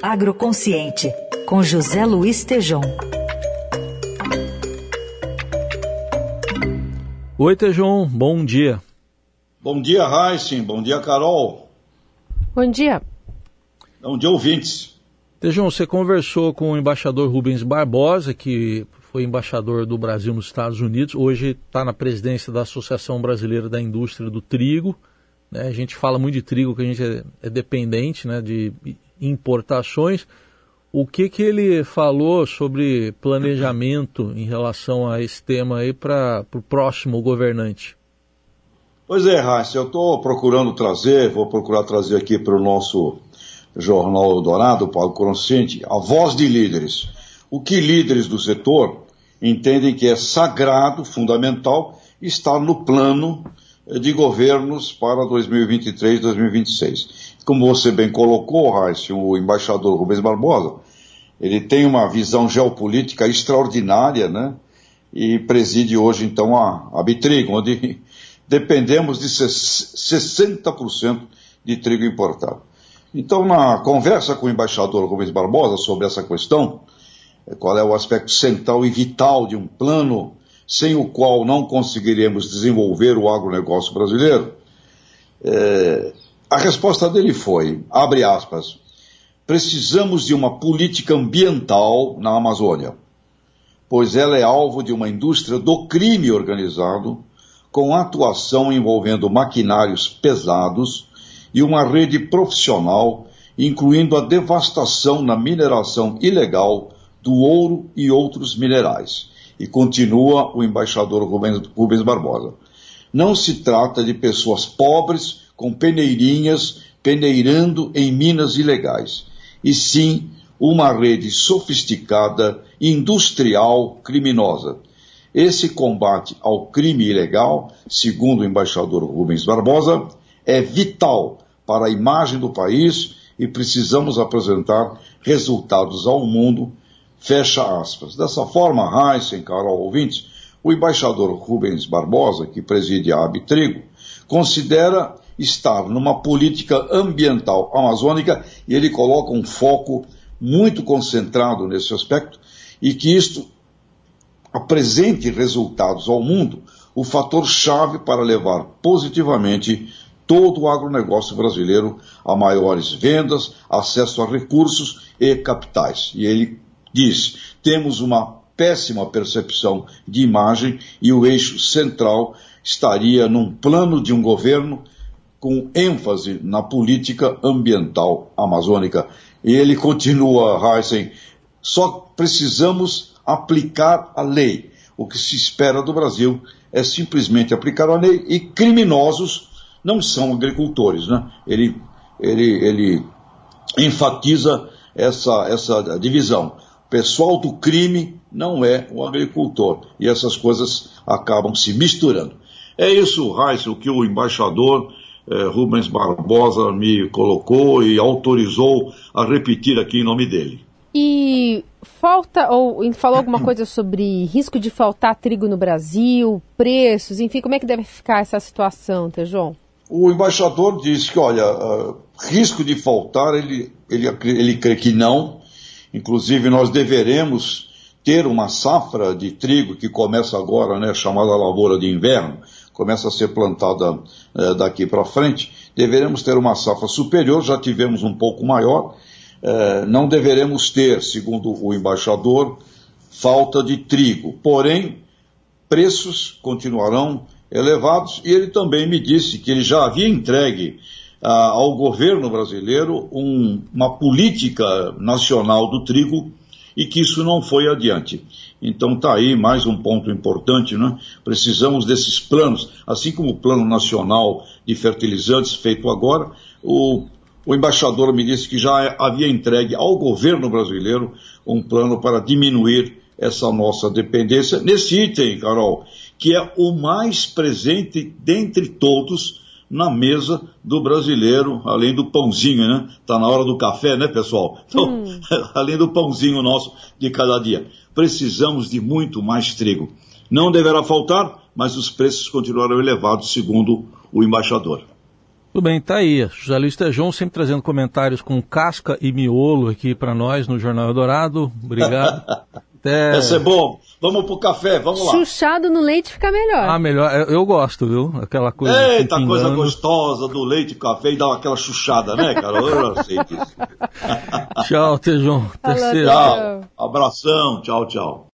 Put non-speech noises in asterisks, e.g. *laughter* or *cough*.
Agroconsciente, com José Luiz Tejom. Oi, Tejom, bom dia. Bom dia, Heisen. Bom dia, Carol. Bom dia. Bom dia, ouvintes. Tejão, você conversou com o embaixador Rubens Barbosa, que foi embaixador do Brasil nos Estados Unidos, hoje está na presidência da Associação Brasileira da Indústria do Trigo. Né? A gente fala muito de trigo, que a gente é, é dependente né, de importações. O que, que ele falou sobre planejamento em relação a esse tema aí para o próximo governante? Pois é, Raíssa, eu estou procurando trazer, vou procurar trazer aqui para o nosso Jornal Eldorado, Paulo Consciente, a voz de líderes. O que líderes do setor entendem que é sagrado, fundamental, estar no plano de governos para 2023 2026. Como você bem colocou, Raíssa, o embaixador Rubens Barbosa, ele tem uma visão geopolítica extraordinária, né? E preside hoje, então, a, a Bitrigo, onde *laughs* dependemos de 60% de trigo importado. Então, na conversa com o embaixador Rubens Barbosa sobre essa questão, eh, qual é o aspecto central e vital de um plano sem o qual não conseguiremos desenvolver o agronegócio brasileiro, é, a resposta dele foi, abre aspas, precisamos de uma política ambiental na Amazônia, pois ela é alvo de uma indústria do crime organizado, com atuação envolvendo maquinários pesados e uma rede profissional, incluindo a devastação na mineração ilegal do ouro e outros minerais. E continua o embaixador Rubens, Rubens Barbosa. Não se trata de pessoas pobres com peneirinhas peneirando em minas ilegais, e sim uma rede sofisticada, industrial, criminosa. Esse combate ao crime ilegal, segundo o embaixador Rubens Barbosa, é vital para a imagem do país e precisamos apresentar resultados ao mundo. Fecha aspas. Dessa forma, Heisen, Carol ouvintes, o embaixador Rubens Barbosa, que preside a Abitrigo, considera estar numa política ambiental amazônica e ele coloca um foco muito concentrado nesse aspecto e que isto apresente resultados ao mundo, o fator chave para levar positivamente todo o agronegócio brasileiro a maiores vendas, acesso a recursos e capitais. E ele diz: temos uma péssima percepção de imagem e o eixo central estaria num plano de um governo com ênfase na política ambiental amazônica. E ele continua, Heisen, só precisamos aplicar a lei. O que se espera do Brasil é simplesmente aplicar a lei e criminosos não são agricultores. Né? Ele, ele, ele enfatiza essa, essa divisão. O pessoal do crime não é o agricultor. E essas coisas acabam se misturando. É isso, Raíssa, o que o embaixador Rubens Barbosa me colocou e autorizou a repetir aqui em nome dele. E falta, ou falou alguma coisa sobre risco de faltar trigo no Brasil, preços, enfim, como é que deve ficar essa situação, Tejon? O embaixador disse que, olha, uh, risco de faltar, ele, ele, ele crê que não. Inclusive, nós deveremos ter uma safra de trigo que começa agora, né, chamada lavoura de inverno, começa a ser plantada uh, daqui para frente. Deveremos ter uma safra superior, já tivemos um pouco maior. Uh, não deveremos ter, segundo o embaixador, falta de trigo. Porém, preços continuarão elevados, e ele também me disse que ele já havia entregue ah, ao governo brasileiro um, uma política nacional do trigo e que isso não foi adiante. Então está aí mais um ponto importante, né? Precisamos desses planos, assim como o Plano Nacional de Fertilizantes feito agora, o, o embaixador me disse que já havia entregue ao governo brasileiro um plano para diminuir essa nossa dependência. Nesse item, Carol, que é o mais presente dentre todos na mesa do brasileiro, além do pãozinho, né? Tá na hora do café, né, pessoal? Então, hum. *laughs* além do pãozinho nosso de cada dia. Precisamos de muito mais trigo. Não deverá faltar, mas os preços continuarão elevados, segundo o embaixador. Tudo bem, tá aí. José Luiz sempre trazendo comentários com casca e miolo aqui para nós no Jornal Eldorado. Obrigado. *laughs* Até... Vai ser bom. Vamos pro café, vamos lá. Chuchado no leite fica melhor. Ah, melhor. Eu, eu gosto, viu? Aquela coisa. Eita, assim, coisa gostosa do leite e café e dá aquela chuchada, né, cara? Eu já sei disso. *laughs* tchau, Tejon. Tchau. Abração. Tchau, tchau.